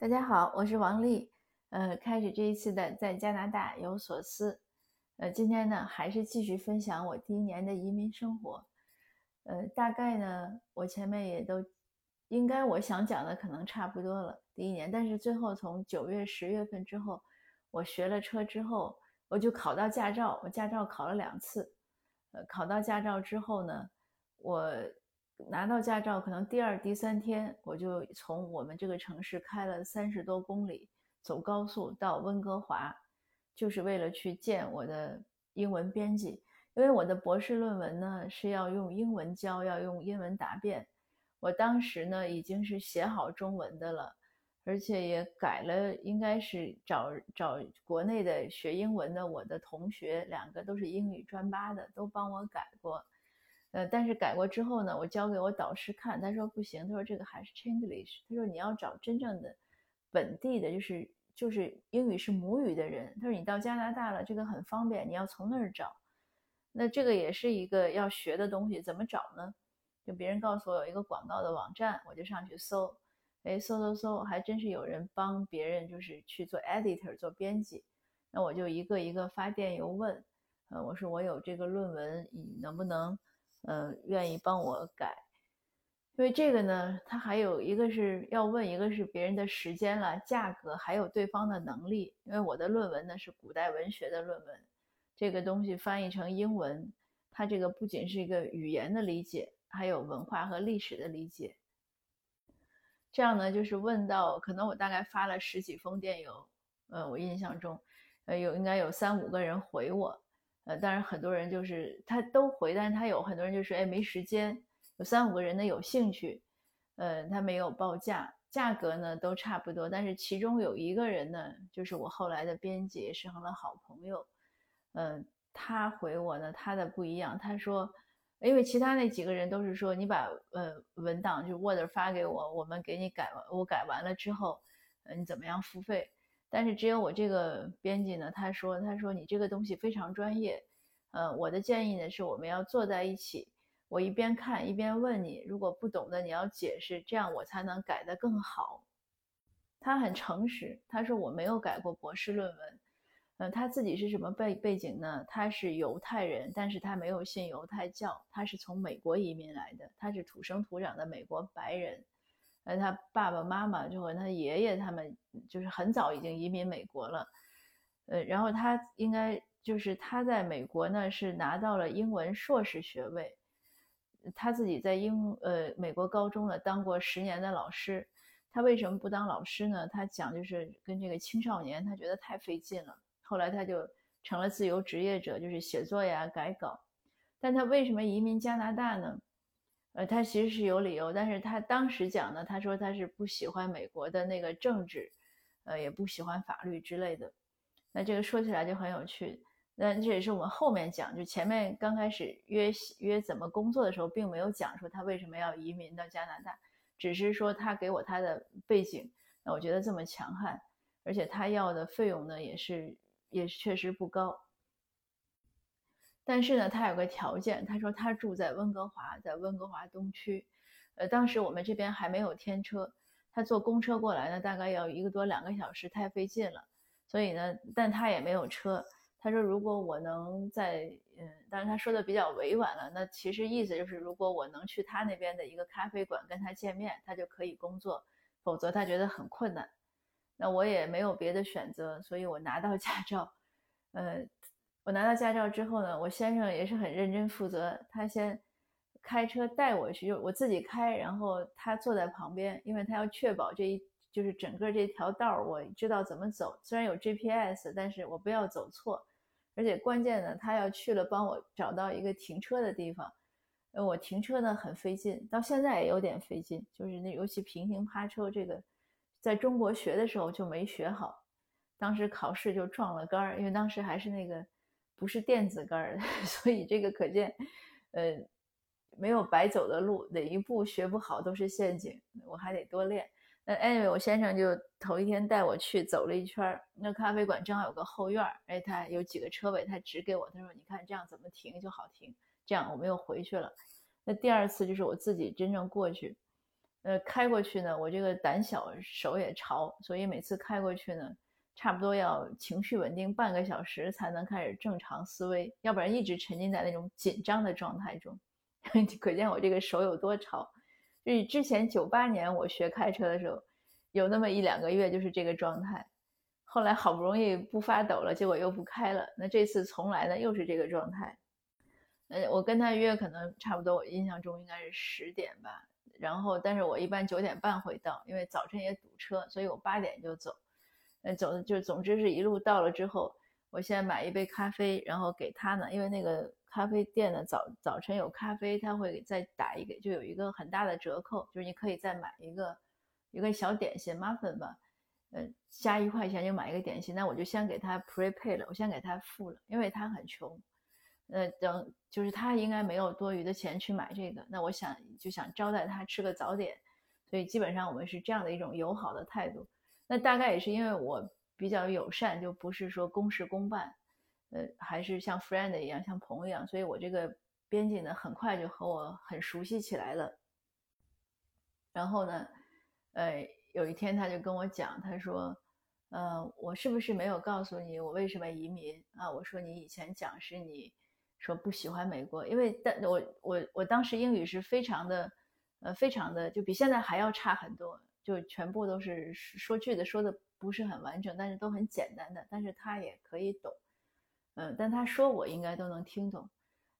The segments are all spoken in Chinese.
大家好，我是王丽。呃，开始这一次的在加拿大有所思。呃，今天呢，还是继续分享我第一年的移民生活。呃，大概呢，我前面也都应该我想讲的可能差不多了。第一年，但是最后从九月、十月份之后，我学了车之后，我就考到驾照。我驾照考了两次。呃，考到驾照之后呢，我。拿到驾照，可能第二、第三天，我就从我们这个城市开了三十多公里，走高速到温哥华，就是为了去见我的英文编辑。因为我的博士论文呢是要用英文交，要用英文答辩。我当时呢已经是写好中文的了，而且也改了，应该是找找国内的学英文的我的同学，两个都是英语专八的，都帮我改过。呃，但是改过之后呢，我交给我导师看，他说不行，他说这个还是 Chinglish，他说你要找真正的本地的，就是就是英语是母语的人。他说你到加拿大了，这个很方便，你要从那儿找。那这个也是一个要学的东西，怎么找呢？就别人告诉我有一个广告的网站，我就上去搜，哎，搜搜搜，还真是有人帮别人就是去做 editor 做编辑。那我就一个一个发电邮问，呃，我说我有这个论文，你能不能？呃，愿意帮我改，因为这个呢，他还有一个是要问，一个是别人的时间了、价格，还有对方的能力。因为我的论文呢是古代文学的论文，这个东西翻译成英文，它这个不仅是一个语言的理解，还有文化和历史的理解。这样呢，就是问到，可能我大概发了十几封电邮，呃，我印象中，呃，有应该有三五个人回我。呃，当然很多人就是他都回，但是他有很多人就是哎没时间，有三五个人呢有兴趣，呃，他没有报价，价格呢都差不多，但是其中有一个人呢，就是我后来的编辑，是成了好朋友，嗯，他回我呢，他的不一样，他说，因为其他那几个人都是说你把呃文档就 Word 发给我，我们给你改完，我改完了之后，呃，你怎么样付费？但是只有我这个编辑呢，他说：“他说你这个东西非常专业，呃，我的建议呢是我们要坐在一起，我一边看一边问你，如果不懂的你要解释，这样我才能改得更好。”他很诚实，他说我没有改过博士论文，呃，他自己是什么背背景呢？他是犹太人，但是他没有信犹太教，他是从美国移民来的，他是土生土长的美国白人。呃，他爸爸妈妈就和他爷爷他们就是很早已经移民美国了，呃，然后他应该就是他在美国呢是拿到了英文硕士学位，他自己在英呃美国高中呢当过十年的老师，他为什么不当老师呢？他讲就是跟这个青少年他觉得太费劲了，后来他就成了自由职业者，就是写作呀改稿，但他为什么移民加拿大呢？呃，他其实是有理由，但是他当时讲呢，他说他是不喜欢美国的那个政治，呃，也不喜欢法律之类的。那这个说起来就很有趣。那这也是我们后面讲，就前面刚开始约约怎么工作的时候，并没有讲说他为什么要移民到加拿大，只是说他给我他的背景。那我觉得这么强悍，而且他要的费用呢，也是也确实不高。但是呢，他有个条件，他说他住在温哥华，在温哥华东区，呃，当时我们这边还没有天车，他坐公车过来呢，大概要一个多两个小时，太费劲了，所以呢，但他也没有车。他说如果我能在，嗯，当然他说的比较委婉了，那其实意思就是如果我能去他那边的一个咖啡馆跟他见面，他就可以工作，否则他觉得很困难。那我也没有别的选择，所以我拿到驾照，呃。我拿到驾照之后呢，我先生也是很认真负责，他先开车带我去，就我自己开，然后他坐在旁边，因为他要确保这一就是整个这条道儿我知道怎么走，虽然有 GPS，但是我不要走错，而且关键呢，他要去了帮我找到一个停车的地方，呃，我停车呢很费劲，到现在也有点费劲，就是那尤其平行趴车这个，在中国学的时候就没学好，当时考试就撞了杆儿，因为当时还是那个。不是电子杆儿，所以这个可见，呃，没有白走的路，哪一步学不好都是陷阱，我还得多练。那哎我先生就头一天带我去走了一圈，那咖啡馆正好有个后院儿，哎，他有几个车位，他指给我，他说：“你看这样怎么停就好停。”这样我们又回去了。那第二次就是我自己真正过去，呃，开过去呢，我这个胆小，手也潮，所以每次开过去呢，差不多要情绪稳定半个小时才能开始正常思维，要不然一直沉浸在那种紧张的状态中。可见我这个手有多潮。就是之前九八年我学开车的时候，有那么一两个月就是这个状态，后来好不容易不发抖了，结果又不开了。那这次重来呢，又是这个状态。呃，我跟他约可能差不多，我印象中应该是十点吧。然后，但是我一般九点半会到，因为早晨也堵车，所以我八点就走。呃，走就总之是一路到了之后，我先买一杯咖啡，然后给他呢，因为那个咖啡店的早早晨有咖啡，他会再打一个，就有一个很大的折扣，就是你可以再买一个一个小点心 muffin 吧，呃，加一块钱就买一个点心。那我就先给他 prepay 了，我先给他付了，因为他很穷。呃，等就是他应该没有多余的钱去买这个，那我想就想招待他吃个早点，所以基本上我们是这样的一种友好的态度。那大概也是因为我比较友善，就不是说公事公办，呃，还是像 friend 一样，像朋友一样，所以我这个编辑呢很快就和我很熟悉起来了。然后呢，呃，有一天他就跟我讲，他说，呃，我是不是没有告诉你我为什么移民啊？我说你以前讲是你。说不喜欢美国，因为但我我我当时英语是非常的，呃，非常的就比现在还要差很多，就全部都是说句子说的不是很完整，但是都很简单的，但是他也可以懂，嗯，但他说我应该都能听懂，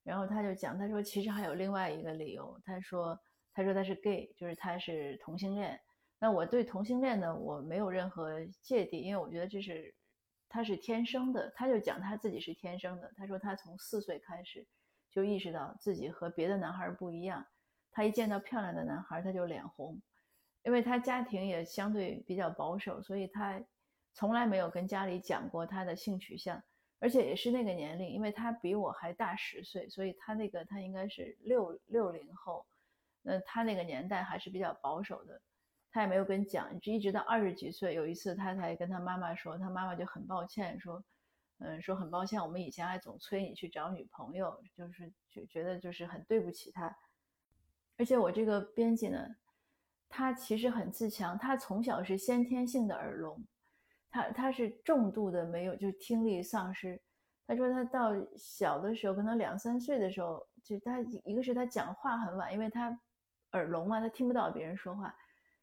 然后他就讲，他说其实还有另外一个理由，他说他说他是 gay，就是他是同性恋，那我对同性恋呢我没有任何芥蒂，因为我觉得这是。他是天生的，他就讲他自己是天生的。他说他从四岁开始就意识到自己和别的男孩不一样。他一见到漂亮的男孩，他就脸红，因为他家庭也相对比较保守，所以他从来没有跟家里讲过他的性取向。而且也是那个年龄，因为他比我还大十岁，所以他那个他应该是六六零后，那他那个年代还是比较保守的。他也没有跟你讲，一直到二十几岁，有一次他才跟他妈妈说，他妈妈就很抱歉说，嗯，说很抱歉，我们以前还总催你去找女朋友，就是觉觉得就是很对不起他。而且我这个编辑呢，他其实很自强，他从小是先天性的耳聋，他他是重度的没有就是听力丧失。他说他到小的时候，可能两三岁的时候，就他一个是他讲话很晚，因为他耳聋嘛，他听不到别人说话。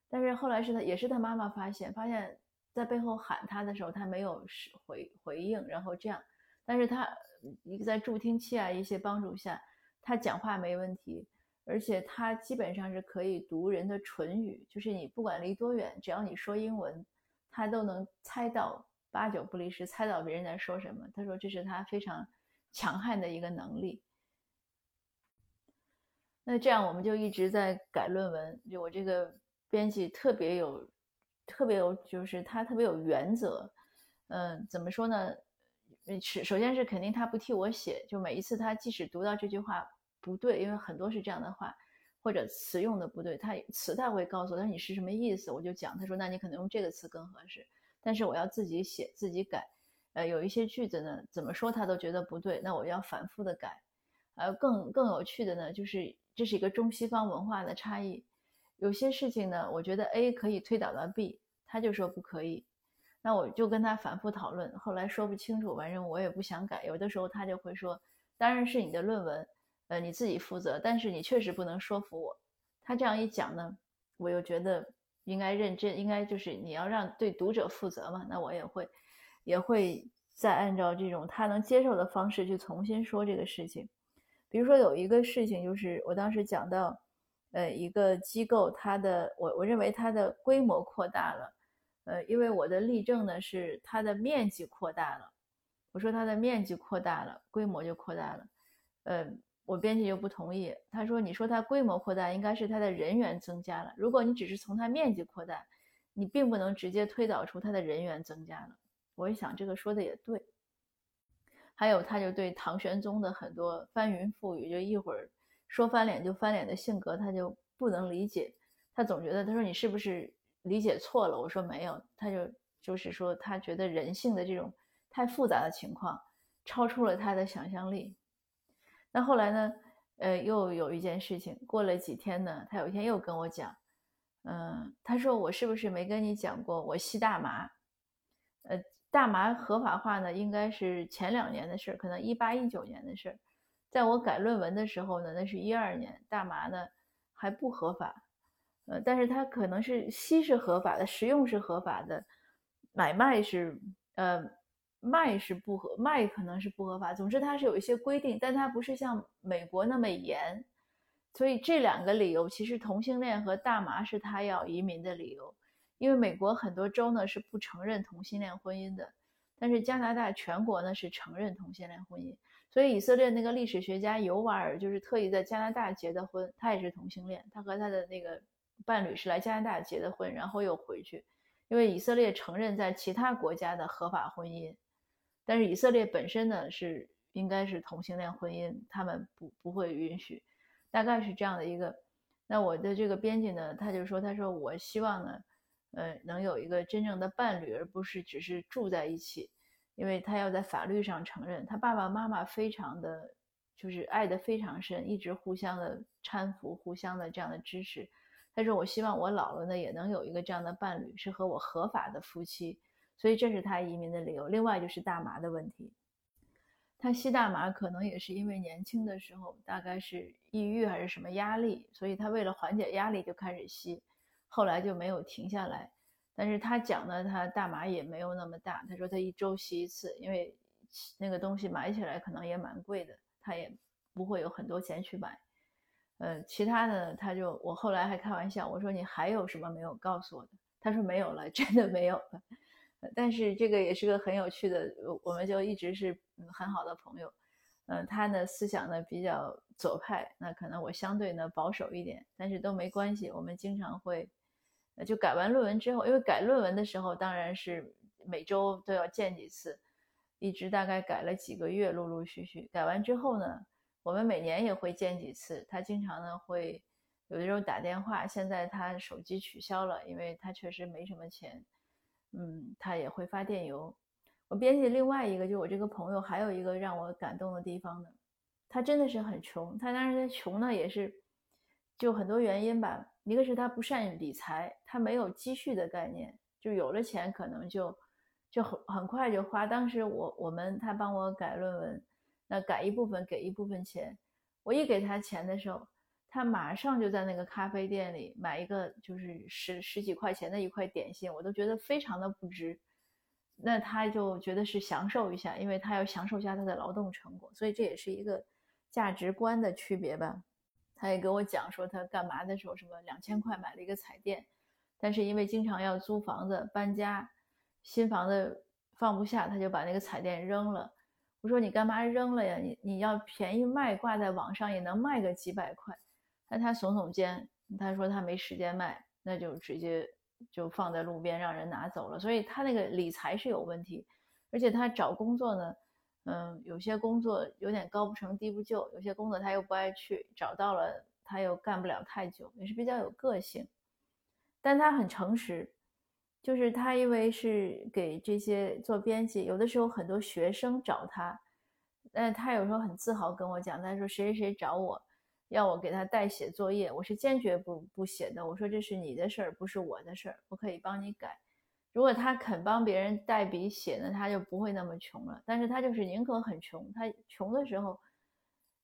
但是后来是他，也是他妈妈发现，发现在背后喊他的时候，他没有回回应，然后这样，但是他一个在助听器啊一些帮助下，他讲话没问题，而且他基本上是可以读人的唇语，就是你不管离多远，只要你说英文，他都能猜到，八九不离十猜到别人在说什么。他说这是他非常强悍的一个能力。那这样我们就一直在改论文，就我这个。编辑特别有，特别有，就是他特别有原则。嗯，怎么说呢？是首先是肯定他不替我写，就每一次他即使读到这句话不对，因为很多是这样的话，或者词用的不对，他词他会告诉我，他说你是什么意思，我就讲。他说那你可能用这个词更合适，但是我要自己写自己改。呃，有一些句子呢，怎么说他都觉得不对，那我要反复的改。呃，更更有趣的呢，就是这是一个中西方文化的差异。有些事情呢，我觉得 A 可以推导到 B，他就说不可以，那我就跟他反复讨论，后来说不清楚，反正我也不想改。有的时候他就会说，当然是你的论文，呃，你自己负责，但是你确实不能说服我。他这样一讲呢，我又觉得应该认真，应该就是你要让对读者负责嘛，那我也会，也会再按照这种他能接受的方式去重新说这个事情。比如说有一个事情，就是我当时讲到。呃，一个机构，它的我我认为它的规模扩大了，呃，因为我的例证呢是它的面积扩大了，我说它的面积扩大了，规模就扩大了，呃，我编辑就不同意，他说你说它规模扩大，应该是它的人员增加了，如果你只是从它面积扩大，你并不能直接推导出它的人员增加了。我一想这个说的也对，还有他就对唐玄宗的很多翻云覆雨，就一会儿。说翻脸就翻脸的性格，他就不能理解。他总觉得，他说你是不是理解错了？我说没有。他就就是说，他觉得人性的这种太复杂的情况，超出了他的想象力。那后来呢？呃，又有一件事情，过了几天呢，他有一天又跟我讲，嗯，他说我是不是没跟你讲过我吸大麻？呃，大麻合法化呢，应该是前两年的事儿，可能一八一九年的事儿。在我改论文的时候呢，那是一二年，大麻呢还不合法。呃，但是它可能是吸是合法的，食用是合法的，买卖是呃卖是不合，卖可能是不合法。总之它是有一些规定，但它不是像美国那么严。所以这两个理由，其实同性恋和大麻是他要移民的理由。因为美国很多州呢是不承认同性恋婚姻的，但是加拿大全国呢是承认同性恋婚姻。所以以色列那个历史学家尤瓦尔就是特意在加拿大结的婚，他也是同性恋，他和他的那个伴侣是来加拿大结的婚，然后又回去。因为以色列承认在其他国家的合法婚姻，但是以色列本身呢是应该是同性恋婚姻，他们不不会允许。大概是这样的一个，那我的这个编辑呢，他就说，他说我希望呢，呃，能有一个真正的伴侣，而不是只是住在一起，因为他要在法律上承认，他爸爸妈妈非常的，就是爱的非常深，一直互相的搀扶，互相的这样的支持。他说，我希望我老了呢，也能有一个这样的伴侣，是和我合法的夫妻。所以这是他移民的理由。另外就是大麻的问题。他吸大麻可能也是因为年轻的时候大概是抑郁还是什么压力，所以他为了缓解压力就开始吸，后来就没有停下来。但是他讲呢，他大麻也没有那么大，他说他一周吸一次，因为那个东西买起来可能也蛮贵的，他也不会有很多钱去买。呃，其他的他就我后来还开玩笑，我说你还有什么没有告诉我的？他说没有了，真的没有了。但是这个也是个很有趣的，我们就一直是很好的朋友。嗯，他呢思想呢比较左派，那可能我相对呢保守一点，但是都没关系。我们经常会，就改完论文之后，因为改论文的时候当然是每周都要见几次，一直大概改了几个月，陆陆续续改完之后呢，我们每年也会见几次。他经常呢会有的时候打电话，现在他手机取消了，因为他确实没什么钱。嗯，他也会发电邮。我编辑另外一个，就我这个朋友，还有一个让我感动的地方呢。他真的是很穷，他当然他穷呢，也是就很多原因吧。一个是他不善于理财，他没有积蓄的概念，就有了钱可能就就很很快就花。当时我我们他帮我改论文，那改一部分给一部分钱，我一给他钱的时候。他马上就在那个咖啡店里买一个，就是十十几块钱的一块点心，我都觉得非常的不值。那他就觉得是享受一下，因为他要享受一下他的劳动成果，所以这也是一个价值观的区别吧。他也给我讲说，他干嘛的时候，什么两千块买了一个彩电，但是因为经常要租房子搬家，新房子放不下，他就把那个彩电扔了。我说你干嘛扔了呀？你你要便宜卖，挂在网上也能卖个几百块。但他耸耸肩，他说他没时间卖，那就直接就放在路边让人拿走了。所以他那个理财是有问题，而且他找工作呢，嗯，有些工作有点高不成低不就，有些工作他又不爱去，找到了他又干不了太久，也是比较有个性。但他很诚实，就是他因为是给这些做编辑，有的时候很多学生找他，但他有时候很自豪跟我讲，他说谁谁谁找我。要我给他代写作业，我是坚决不不写的。我说这是你的事儿，不是我的事儿，我可以帮你改。如果他肯帮别人代笔写呢，他就不会那么穷了。但是他就是宁可很穷。他穷的时候，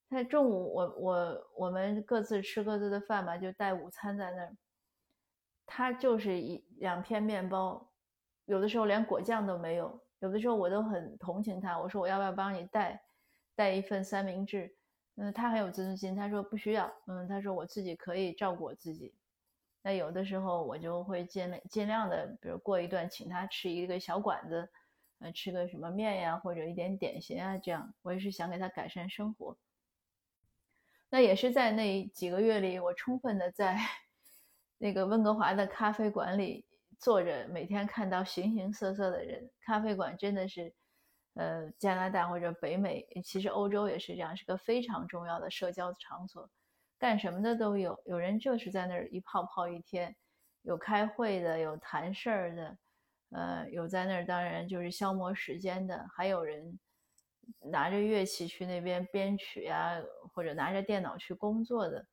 他中午我我我们各自吃各自的饭嘛，就带午餐在那儿。他就是一两片面包，有的时候连果酱都没有。有的时候我都很同情他，我说我要不要帮你带带一份三明治？嗯，他很有自尊心，他说不需要。嗯，他说我自己可以照顾我自己。那有的时候我就会尽量尽量的，比如过一段请他吃一个小馆子，呃，吃个什么面呀，或者一点点心啊，这样我也是想给他改善生活。那也是在那几个月里，我充分的在那个温哥华的咖啡馆里坐着，每天看到形形色色的人。咖啡馆真的是。呃，加拿大或者北美，其实欧洲也是这样，是个非常重要的社交场所，干什么的都有。有人就是在那儿一泡泡一天，有开会的，有谈事儿的，呃，有在那儿当然就是消磨时间的，还有人拿着乐器去那边编曲呀，或者拿着电脑去工作的。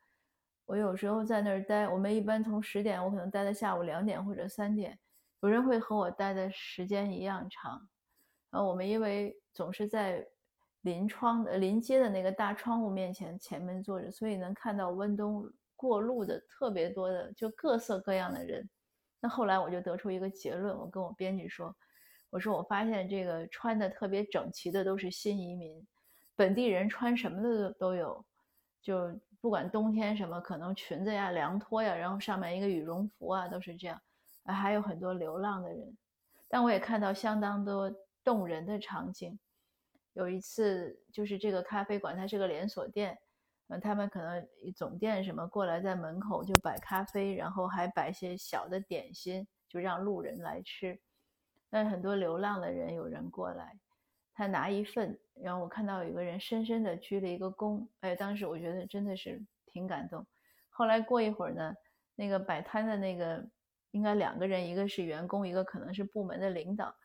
我有时候在那儿待，我们一般从十点，我可能待到下午两点或者三点。有人会和我待的时间一样长。啊我们因为总是在临窗呃临街的那个大窗户面前前面坐着，所以能看到温东过路的特别多的，就各色各样的人。那后来我就得出一个结论，我跟我编辑说，我说我发现这个穿的特别整齐的都是新移民，本地人穿什么的都有，就不管冬天什么，可能裙子呀、凉拖呀，然后上面一个羽绒服啊，都是这样。还有很多流浪的人，但我也看到相当多动人的场景。有一次，就是这个咖啡馆，它是个连锁店，嗯，他们可能总店什么过来，在门口就摆咖啡，然后还摆些小的点心，就让路人来吃。但很多流浪的人有人过来，他拿一份，然后我看到有个人深深的鞠了一个躬，哎，当时我觉得真的是挺感动。后来过一会儿呢，那个摆摊的那个。应该两个人，一个是员工，一个可能是部门的领导。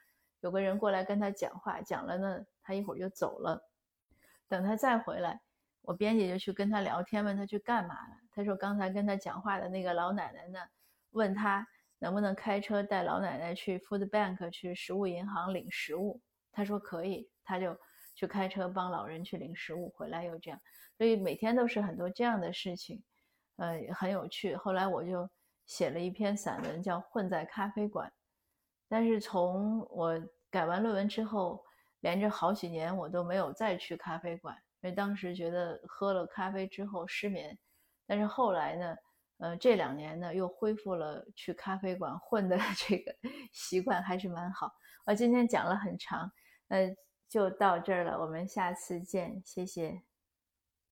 有个人过来跟他讲话，讲了呢，他一会儿就走了。等他再回来，我编辑就去跟他聊天，问他去干嘛了。他说刚才跟他讲话的那个老奶奶呢，问他能不能开车带老奶奶去 Food Bank 去食物银行领食物。他说可以，他就去开车帮老人去领食物，回来又这样。所以每天都是很多这样的事情，呃，很有趣。后来我就。写了一篇散文，叫《混在咖啡馆》，但是从我改完论文之后，连着好几年我都没有再去咖啡馆，因为当时觉得喝了咖啡之后失眠。但是后来呢，呃，这两年呢又恢复了去咖啡馆混的 这个习惯，还是蛮好。我今天讲了很长，呃，就到这儿了，我们下次见，谢谢。